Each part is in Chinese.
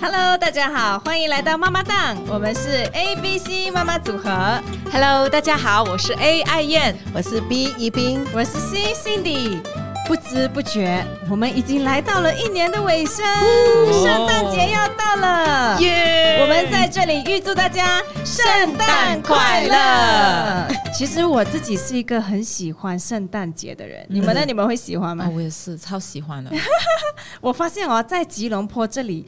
Hello，大家好，欢迎来到妈妈档，我们是 A B C 妈妈组合。Hello，大家好，我是 A 爱燕。我是 B 宜宾，我是 C Cindy。不知不觉，我们已经来到了一年的尾声，圣诞节要到了，耶我们在这里预祝大家圣诞快乐。其实我自己是一个很喜欢圣诞节的人，你们呢？你们会喜欢吗啊，？我也是超喜欢的。我发现哦，在吉隆坡这里，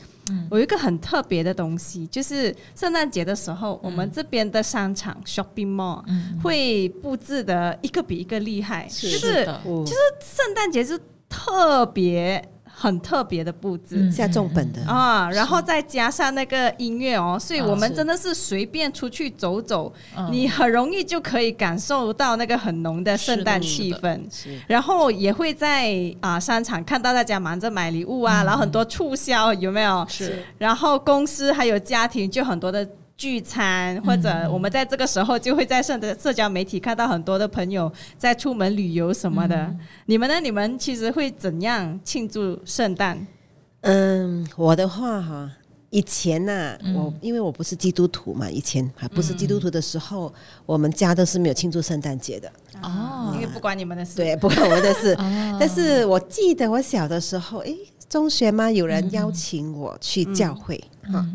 有一个很特别的东西，就是圣诞节的时候，我们这边的商场 shopping mall 会布置的一个比一个厉害，就是是的。嗯就是圣诞节是特别很特别的布置。嗯下重本的，啊，然后再加上那个音乐哦，所以啊我们真的是随便出去走走，嗯。你很容易就可以感受到那个很浓的圣诞气氛。然后也会在啊、商场看到大家忙着买礼物啊，然后很多促销有没有？是。然后公司还有家庭就很多的聚餐，或者我们在这个时候就会在社的社交媒体看到很多的朋友在出门旅游什么的。你们呢？你们其实会怎样庆祝圣诞？嗯，我的话哈，以前呐、嗯我因为我不是基督徒嘛，以前还不是基督徒的时候，我们家都是没有庆祝圣诞节的，哦因为不关你们的事。对，不关我的事。哦但是我记得我小的时候，诶，中学嘛，有人邀请我去教会哈。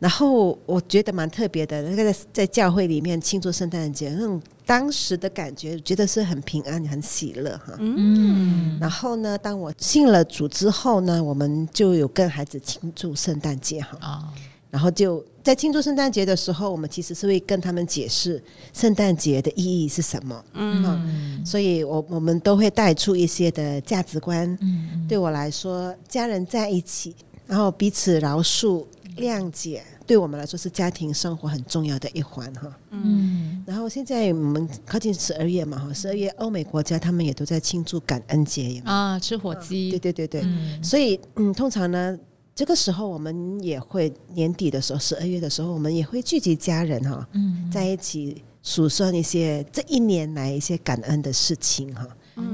然后我觉得蛮特别的，那个在在教会里面庆祝圣诞节，那种当时的感觉，觉得是很平安、很喜乐哈。嗯然后呢，当我信了主之后呢，我们就有跟孩子庆祝圣诞节哈。啊然后就在庆祝圣诞节的时候，我们其实是会跟他们解释圣诞节的意义是什么。嗯，所以我我们都会带出一些的价值观。嗯对我来说，家人在一起，然后彼此饶恕、谅解，对我们来说是家庭生活很重要的一环哈。嗯。然后现在我们靠近十二月嘛哈，十二月欧美国家他们也都在庆祝感恩节，有没有啊，吃火鸡。对对对，嗯。所以嗯，通常呢，这个时候我们也会年底的时候，十二月的时候，我们也会聚集家人哈，嗯。在一起数算一些这一年来一些感恩的事情哈，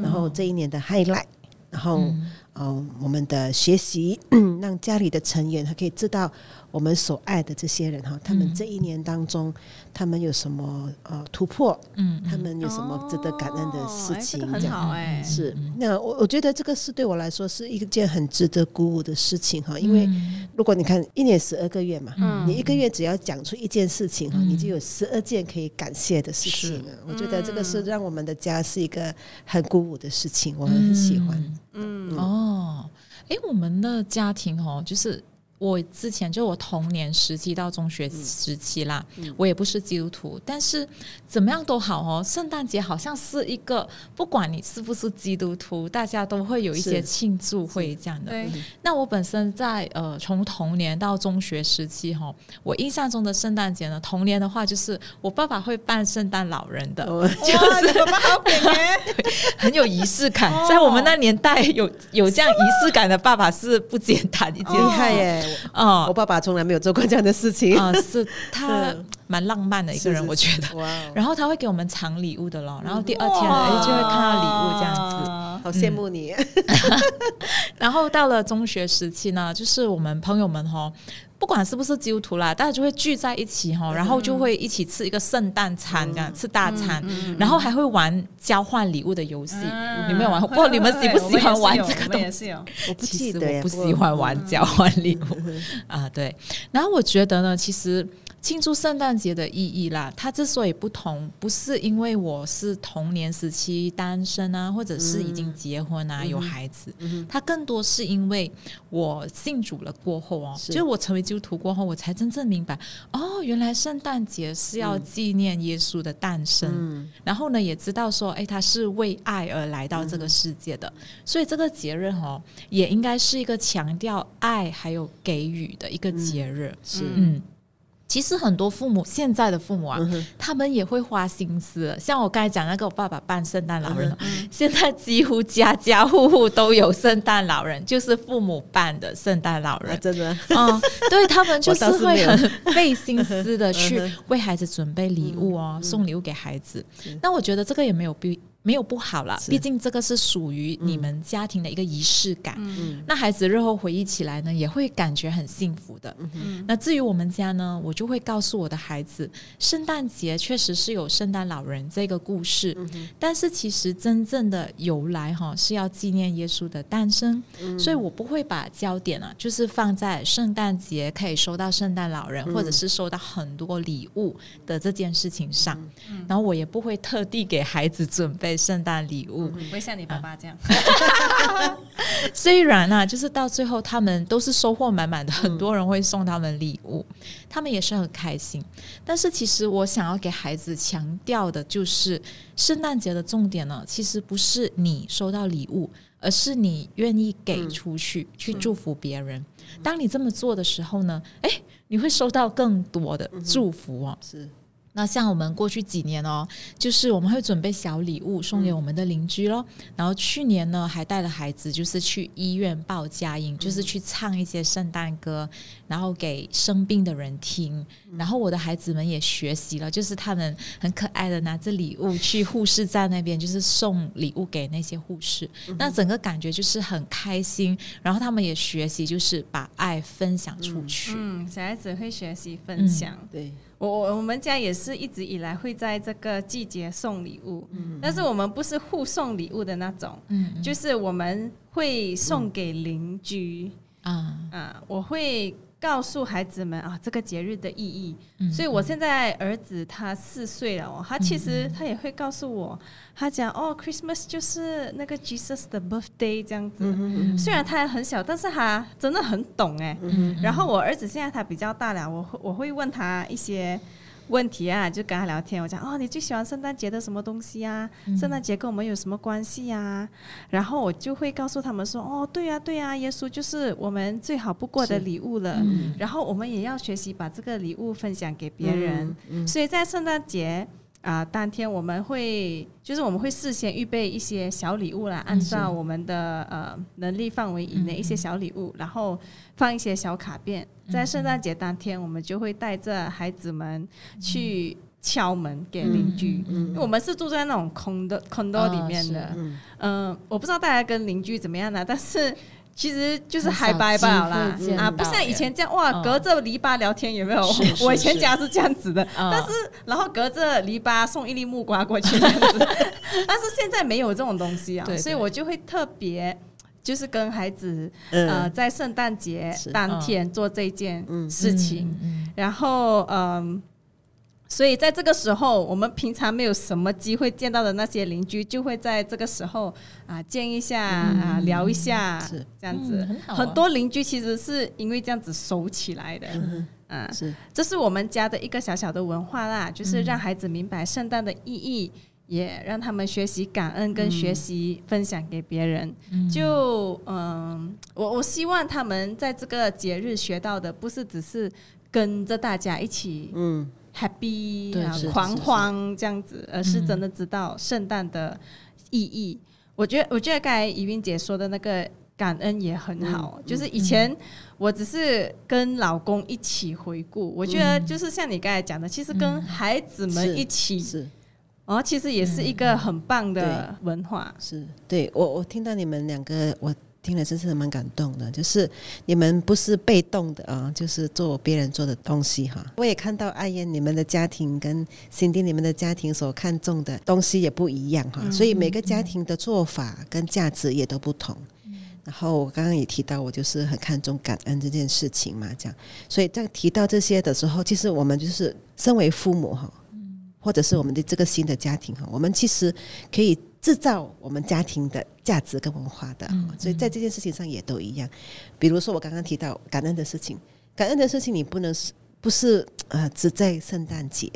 然后这一年的 highlight，然后嗯哦我们的学习，让家里的成员他可以知道我们所爱的这些人哈，他们这一年当中他们有什么呃突破，嗯他们有什么值得感恩的事情，很好哎。是，那我我觉得这个是对我来说是一件很值得鼓舞的事情哈，因为如果你看一年十二个月嘛，嗯。你一个月只要讲出一件事情哈，嗯。你就有十二件可以感谢的事情啊。我觉得这个是让我们的家是一个很鼓舞的事情，我很喜欢。嗯。哦，哎，我们的家庭哦，就是我之前就我童年时期到中学时期啦，我也不是基督徒，但是怎么样都好哦，圣诞节好像是一个不管你是不是基督徒，大家都会有一些庆祝会这样的。那我本身在呃从童年到中学时期哈，我印象中的圣诞节呢，童年的话就是我爸爸会扮圣诞老人的，哦 就是爸爸好可怜。很有仪式感。哦在我们那年代有有这样仪式感的爸爸是不简单厉害耶！啊我爸爸从来没有做过这样的事情。啊、是他 蛮浪漫的一个人，我觉得。然后他会给我们藏礼物的咯，然后第二天哎就会看到礼物这样子。好羡慕你。然后到了中学时期呢，就是我们朋友们哈，不管是不是基督徒啦，大家就会聚在一起哈，然后就会一起吃一个圣诞餐，这样吃大餐，然后还会玩交换礼物的游戏。你们有玩过？不过你们喜不喜欢玩这个东西？我不记得，我不喜欢玩交换礼物 啊，对。然后我觉得呢，其实庆祝圣诞节的意义啦，它之所以不同，不是因为我是童年时期单身啊，或者是已经结婚啊、有孩子，它更多是因为我信主了过后哦，是就是我成为基督徒过后，我才真正明白哦，原来圣诞节是要纪念耶稣的诞生。嗯，然后呢，也知道说，哎，他是为爱而来到这个世界的，所以这个节日哦，也应该是一个强调爱还有给予的一个节日。是嗯。其实很多父母，现在的父母啊，他们也会花心思。像我刚才讲那个我爸爸扮圣诞老人，现在几乎家家户户都有圣诞老人，就是父母扮的圣诞老人。啊。真的，嗯，对他们就是会很 费心思的去嗯为孩子准备礼物哦，送礼物给孩子。那我觉得这个也没有必没有不好了，毕竟这个是属于你们家庭的一个仪式感。嗯。那孩子日后回忆起来呢，也会感觉很幸福的。嗯。那至于我们家呢，我就会告诉我的孩子，圣诞节确实是有圣诞老人这个故事，嗯但是其实真正的由来哈是要纪念耶稣的诞生，嗯。所以我不会把焦点啊，就是放在圣诞节可以收到圣诞老人，嗯。或者是收到很多礼物的这件事情上，嗯。然后我也不会特地给孩子准备圣诞礼物，不会像你爸爸这样，虽然啊，就是到最后他们都是收获满满的，很多人会送他们礼物，他们也是很开心。但是其实我想要给孩子强调的就是，圣诞节的重点呢，其实不是你收到礼物，而是你愿意给出去，去祝福别人。当你这么做的时候呢，诶，你会收到更多的祝福哦。是那像我们过去几年哦，就是我们会准备小礼物送给我们的邻居咯。然后去年呢，还带了孩子，就是去医院报佳音，就是去唱一些圣诞歌，然后给生病的人听。然后我的孩子们也学习了，就是他们很可爱的拿着礼物去护士站那边，就是送礼物给那些护士。那整个感觉就是很开心，然后他们也学习，就是把爱分享出去。嗯，小孩子会学习分享。对，我我我们家也是一直以来会在这个季节送礼物，但是我们不是互送礼物的那种，嗯，就是我们会送给邻居。啊，啊，我会告诉孩子们啊这个节日的意义。嗯所以我现在儿子他四岁了哦，他其实他也会告诉我，他讲哦，Christmas 就是那个 Jesus 的 birthday 这样子。嗯虽然他还很小，但是他真的很懂哎。然后我儿子现在他比较大了，我会我会问他一些问题啊，就跟他聊天。我讲哦，你最喜欢圣诞节的什么东西啊？圣诞节跟我们有什么关系呀、然后我就会告诉他们说，哦，对呀、对呀、耶稣就是我们最好不过的礼物了。然后我们也要学习把这个礼物分享给别人。所以在圣诞节。啊、当天我们会就是我们会事先预备一些小礼物啦，按照我们的呃能力范围以内一些小礼物，然后放一些小卡片。在圣诞节当天，我们就会带着孩子们去敲门给邻居。因为我们是住在那种空的 condo 里面的，嗯。嗯、我不知道大家跟邻居怎么样呢，但是其实就是嗨拜罢了机会见啦，啊，不像以前这样哇，嗯隔着篱笆聊天有没有？我以前家是这样子的，但但是然后隔着篱笆送一粒木瓜过去这样子，但是现在没有这种东西啊所以我就会特别。就是跟孩子呃，嗯在圣诞节当天做这件嗯。事情，嗯然后嗯，所以在这个时候，我们平常没有什么机会见到的那些邻居，就会在这个时候啊见一下啊聊一下是，这样子。嗯很啊。很多邻居其实是因为这样子熟起来的，嗯，是。这是我们家的一个小小的文化啦，就是让孩子明白圣诞的意义。也让他们学习感恩，跟学习分享给别人。嗯。就嗯，我我希望他们在这个节日学到的，不是只是跟着大家一起嗯。happy 啊狂欢这样子，而是真的知道圣诞的意义。我觉得，我觉得刚才怡云姐说的那个感恩也很好，就是以前我只是跟老公一起回顾，我觉得就是像你刚才讲的，其实跟孩子们一起是哦，其实也是一个很棒的文化。是，对我我听到你们两个，我听了真是蛮感动的。就是你们不是被动的啊，就是做别人做的东西哈。我也看到艾燕你们的家庭跟新丁你们的家庭所看重的东西也不一样哈，所以每个家庭的做法跟价值也都不同。然后我刚刚也提到，我就是很看重感恩这件事情嘛，这样，所以在提到这些的时候，其实我们就是身为父母哈，或者是我们的这个新的家庭哈，我们其实可以制造我们家庭的价值跟文化的，嗯所以在这件事情上也都一样。比如说我刚刚提到感恩的事情，感恩的事情你不能是不是呃只在圣诞节。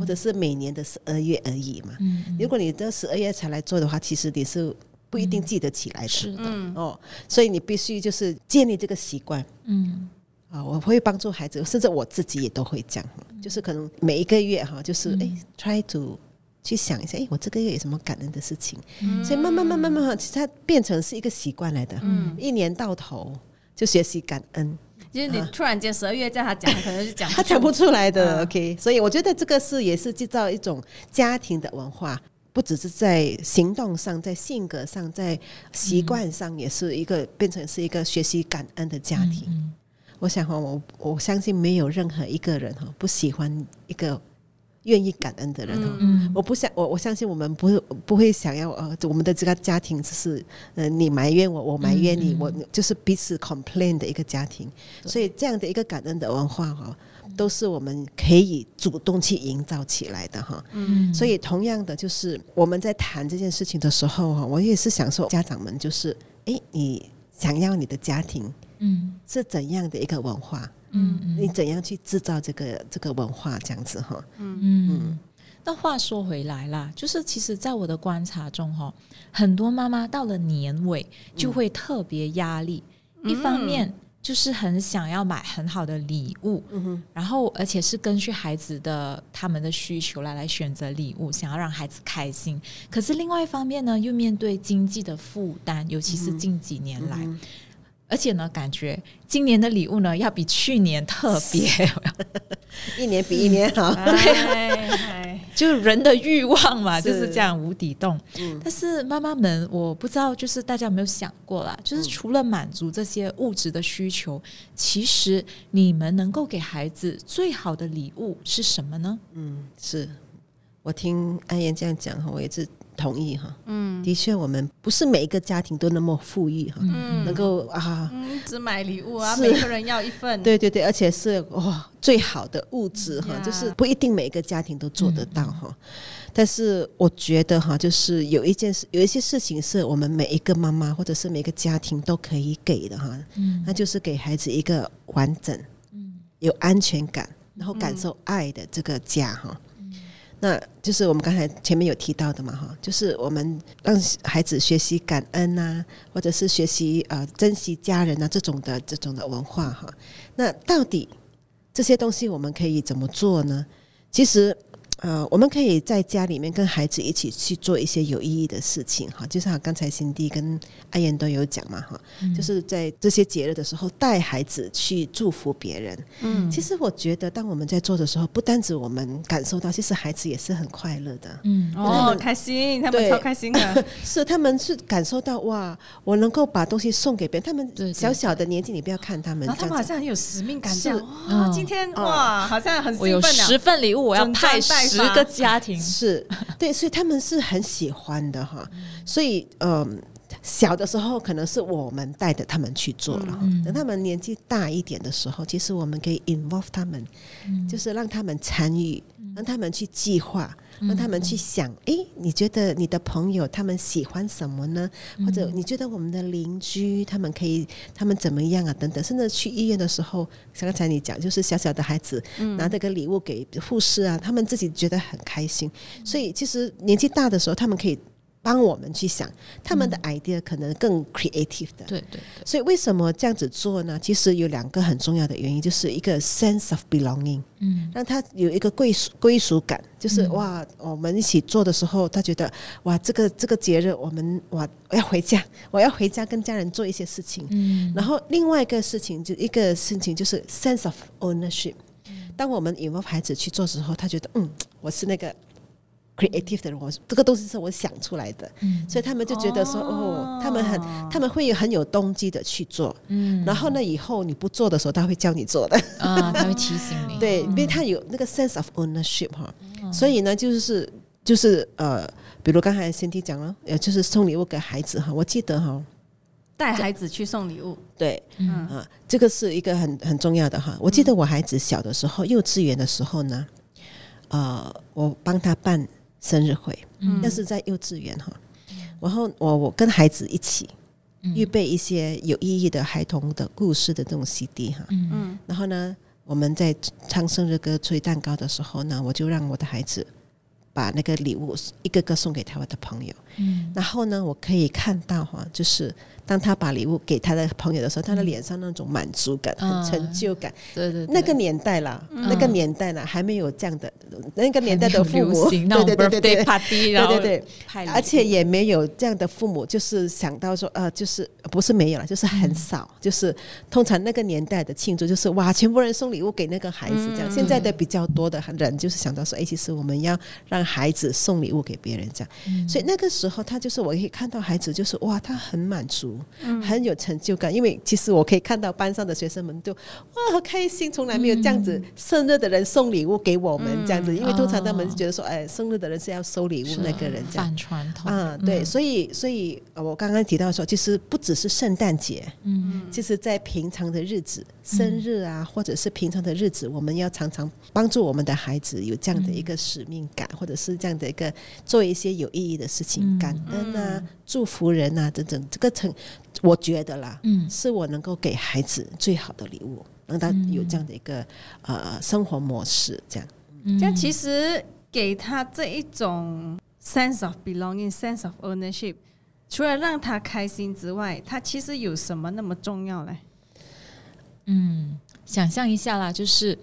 或者是每年的十二月而已嘛。嗯如果你到十二月才来做的话，其实你是不一定记得起来的。是的，嗯哦，所以你必须就是建立这个习惯嗯啊。我会帮助孩子，甚至我自己也都会这样，就是可能每一个月哈，就是哎、t r y to 去想一下，哎，我这个月有什么感恩的事情，所以慢慢慢慢慢慢，其实它变成是一个习惯来的。嗯，一年到头就学习感恩，就是你突然间十二月叫他讲，可能就讲他讲不出来的。啊 OK，所以我觉得这个是也是制造一种家庭的文化。不只是在行动上，在性格上，在习惯上，也是一个变成是一个学习感恩的家庭。嗯我想哈，我我相信没有任何一个人哈不喜欢一个愿意感恩的人哈。嗯我不想我我相信我们不会不会想要呃，我们的这个家庭只是呃你埋怨我，我埋怨你，嗯嗯我就是彼此 complain 的一个家庭。所以这样的一个感恩的文化哈，都是我们可以主动去营造起来的哈。嗯所以同样的，就是我们在谈这件事情的时候哈，我也是想说，家长们就是，诶，你想要你的家庭嗯。是怎样的一个文化？嗯嗯。你怎样去制造这个这个文化？这样子哈，嗯。嗯，那话说回来啦，就是其实，在我的观察中，哈，很多妈妈到了年尾就会特别压力，一方面就是很想要买很好的礼物，嗯，然后而且是根据孩子的他们的需求来来选择礼物，想要让孩子开心。可是另外一方面呢，又面对经济的负担，尤其是近几年来，嗯而且呢，感觉今年的礼物呢要比去年特别，一年比一年好。对，就是人的欲望嘛，是就是这样无底洞。嗯但是妈妈们，我不知道，就是大家有没有想过啦？就是除了满足这些物质的需求，其实你们能够给孩子最好的礼物是什么呢？嗯，是我听安言这样讲哈，我也是同意哈。嗯，的确，我们不是每一个家庭都那么富裕哈，嗯能够啊，嗯，只买礼物啊，每个人要一份。对对对，而且是哇最好的物质哈，呀就是不一定每个家庭都做得到哈。但是我觉得哈，就是有一件事，有一些事情是我们每一个妈妈或者是每个家庭都可以给的哈，嗯那就是给孩子一个完整、有安全感，然后感受爱的这个家哈。那就是我们刚才前面有提到的嘛哈，就是我们让孩子学习感恩呐、或者是学习呃珍惜家人啊这种的这种的文化哈。那到底这些东西我们可以怎么做呢？其实。呃，我们可以在家里面跟孩子一起去做一些有意义的事情哈，就像刚才辛迪跟阿燕都有讲嘛哈，就是在这些节日的时候带孩子去祝福别人。嗯，其实我觉得，当我们在做的时候，不单止我们感受到，其实孩子也是很快乐的。嗯他哦，们开心，他们超开心的。是，他们是感受到哇，我能够把东西送给别人。他们小小的年纪，你不要看他们然后他们好像很有使命感，是今天哦哇，好像很我有兴奋啊十份礼物，我要派十个家庭。是对，所以他们是很喜欢的哈。所以嗯。小的时候可能是我们带着他们去做了哈，嗯等他们年纪大一点的时候，其实我们可以 involve 他们，嗯就是让他们参与，让他们去计划，让他们去想，诶，你觉得你的朋友他们喜欢什么呢？或者你觉得我们的邻居他们可以他们怎么样啊？等等，甚至去医院的时候，像刚才你讲，就是小小的孩子拿这个礼物给护士啊，他们自己觉得很开心。所以其实年纪大的时候，他们可以帮我们去想，他们的 idea 可能更 creative 的。对对对，所以为什么这样子做呢？其实有两个很重要的原因，就是一个 sense of belonging，嗯让他有一个归属归属感，就是、哇，我们一起做的时候，他觉得哇，这个这个节日我们哇，我要回家，我要回家跟家人做一些事情。嗯然后另外一个事情就一个事情就是 sense of ownership。当我们 involve 孩子去做的时候，他觉得嗯，我是那个 creative 的人，我这个东西是我想出来的，嗯。所以他们就觉得说哦，他们很他们会有很有动机的去做。嗯。然后呢，以后你不做的时候，他会教你做的。啊，他会提醒你。对，因为他有那个 sense of ownership 哈，嗯所以呢，就是就是呃，比如刚才 Cindy 讲了，呃，就是送礼物给孩子哈，我记得哈，带孩子去送礼物，对，嗯。啊，这个是一个很很重要的哈。我记得我孩子小的时候，幼稚园的时候呢，呃，我帮他办生日会，嗯那是在幼稚园哈。然后我我跟孩子一起嗯预备一些有意义的孩童的故事的这种 CD 哈。嗯嗯然后呢，我们在唱生日歌、吹蛋糕的时候呢，我就让我的孩子把那个礼物一个个送给他的朋友。嗯然后呢，我可以看到哈，就是当他把礼物给他的朋友的时候，他的脸上那种满足感、嗯很成就感。对对对，那个年代啦，那个年代啦，还没有这样的，那个年代的父母，对对对对对。party，然后对对而且也没有这样的父母，就是想到说，呃，就是不是没有了，就是很少，就是通常那个年代的庆祝，就是哇，全部人送礼物给那个孩子这样。现在的比较多的人就是想到说，哎，其实我们要让孩子送礼物给别人这样。所以那个时候，他就是我可以看到孩子，就是哇，他很满足，很有成就感。因为其实我可以看到班上的学生们都哇好开心，从来没有这样子生日的人送礼物给我们这样子，因为通常他们觉得说，哎，生日的人是要收礼物那个人这样。反传统。啊，对，所以所以呃我刚刚提到说，其实不只是圣诞节，嗯。其实在平常的日子，生日啊，或者是平常的日子，我们要常常帮助我们的孩子有这样的一个使命感，或者是这样的一个做一些有意义的事情，嗯感恩啊，祝福人啊，等等，这个成，我觉得啦，嗯是我能够给孩子最好的礼物，让他有这样的一个呃生活模式，这样。嗯这样其实给他这一种 sense of belonging、sense of ownership，除了让他开心之外，他其实有什么那么重要嘞？嗯，想象一下啦，就是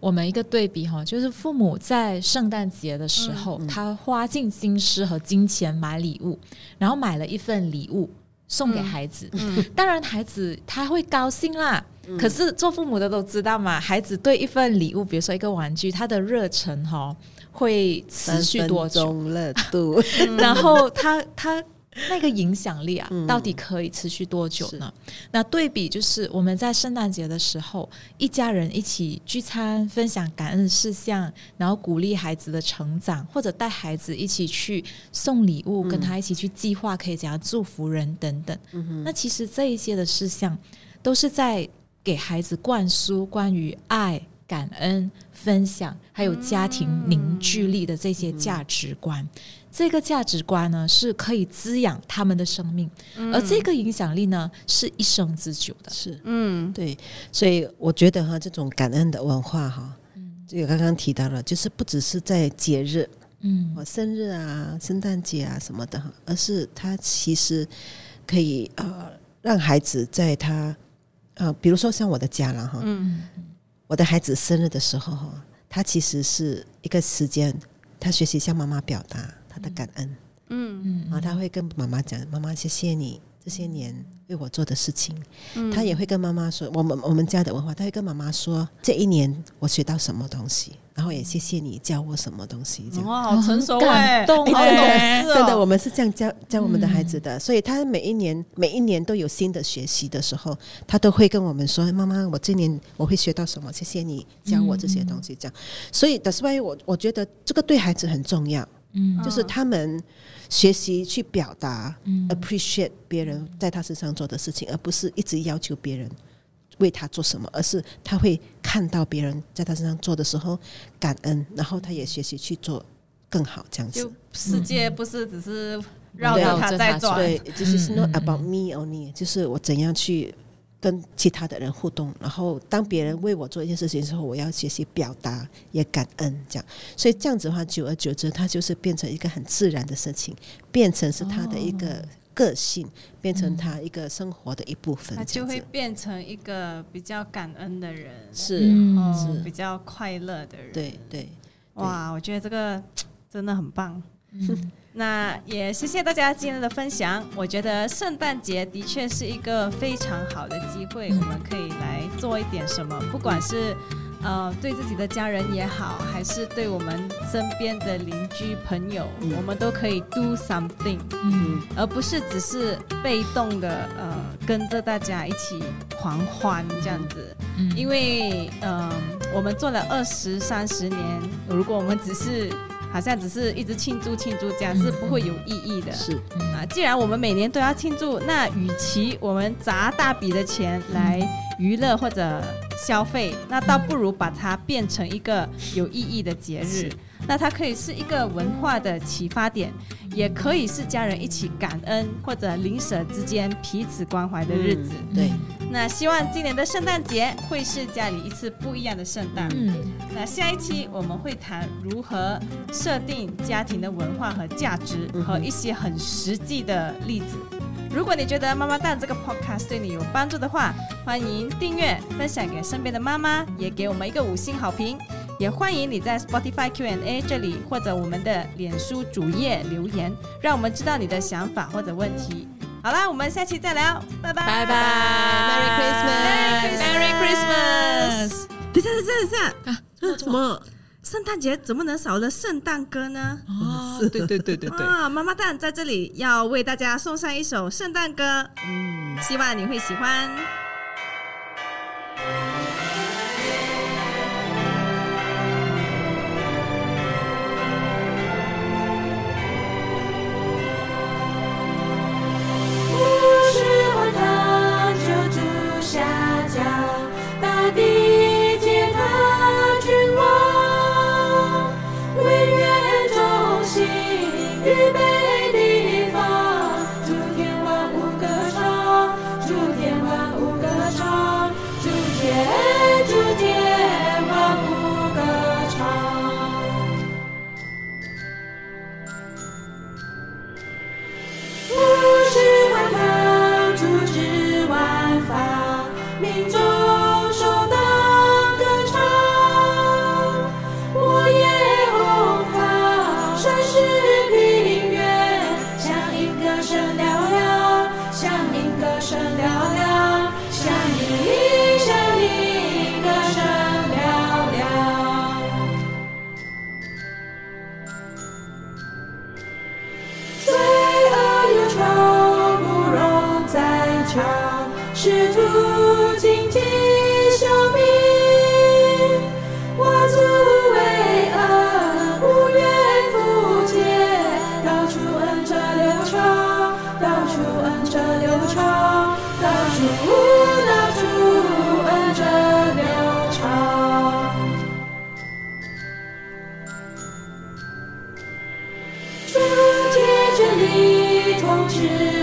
我们一个对比哈，就是父母在圣诞节的时候，他花尽心思和金钱买礼物，然后买了一份礼物送给孩子。当然，孩子他会高兴啦。可是做父母的都知道嘛，孩子对一份礼物，比如说一个玩具，他的热忱哈会持续多久？热度？然后他他那个影响力啊，到底可以持续多久呢？那对比就是我们在圣诞节的时候，一家人一起聚餐，分享感恩事项，然后鼓励孩子的成长，或者带孩子一起去送礼物，跟他一起去计划可以怎样祝福人等等。那其实这一些的事项，都是在给孩子灌输关于爱。感恩、分享，还有家庭凝聚力的这些价值观，这个价值观呢是可以滋养他们的生命，而这个影响力呢是一生之久的。是，嗯。对，所以我觉得哈，这种感恩的文化哈，这个刚刚提到了，就是不只是在节日，嗯。哦，生日啊、圣诞节啊什么的哈，而是它其实可以呃让孩子在他呃，比如说像我的家了哈，嗯我的孩子生日的时候哈，他其实是一个时间，他学习向妈妈表达他的感恩。嗯嗯然后他会跟妈妈讲：“妈妈，谢谢你这些年为我做的事情。嗯他也会跟妈妈说：“我们我们家的文化，他会跟妈妈说这一年我学到什么东西，然后也谢谢你教我什么东西。”这样。哇，好成熟感动 好哎懂事哦真的，我们是这样教教我们的孩子的，所以他每一年每一年都有新的学习的时候，他都会跟我们说：“妈妈，我今年我会学到什么？谢谢你教我这些东西。”这样，所以 that's why 我我觉得这个对孩子很重要，嗯就是他们学习去表达、嗯 appreciate 别人在他身上做的事情，而不是一直要求别人为他做什么，而是他会看到别人在他身上做的时候感恩，然后他也学习去做更好，这样子就。世界不是只是绕着绕他在转，对，就是 not 嗯嗯 about me only，就是我怎样去跟其他的人互动，然后当别人为我做一件事情的时候，我要学习表达，也感恩，这样。所以这样子的话，久而久之，他就是变成一个很自然的事情，变成是他的一个个性，变成他一个生活的一部分他，就会。变成一个比较感恩的人，是，是比较快乐的人。对对，哇，我觉得这个 真的很棒。嗯 那也谢谢大家今天的分享。我觉得圣诞节的确是一个非常好的机会，我们可以来做一点什么，不管是呃对自己的家人也好，还是对我们身边的邻居朋友，嗯。我们都可以 do something，嗯。而不是只是被动的呃跟着大家一起狂欢这样子。嗯。因为嗯、我们做了二十三十年，如果我们只是好像只是一直庆祝庆祝，这样嗯。是不会有意义的。是，啊，既然我们每年都要庆祝，那与其我们砸大笔的钱来娱乐或者消费，那倒不如把它变成一个有意义的节日。那它可以是一个文化的启发点，也可以是家人一起感恩或者邻舍之间彼此关怀的日子。对，那希望今年的圣诞节会是家里一次不一样的圣诞。嗯，那下一期我们会谈如何设定家庭的文化和价值，和一些很实际的例子。如果你觉得妈妈蛋这个 podcast 对你有帮助的话，欢迎订阅、分享给身边的妈妈，也给我们一个五星好评。也欢迎你在 Spotify Q&A 这里或者我们的脸书主页留言，让我们知道你的想法或者问题。好啦，我们下期再聊，拜拜，拜拜 Merry Christmas Merry Christmas。等一下，等下，等一下，啊，什么？圣诞节怎么能少了圣诞歌呢？哦，对对对对对，啊，妈妈蛋在这里要为大家送上一首圣诞歌，嗯。希望你会喜欢。主啊主恩者渺长同志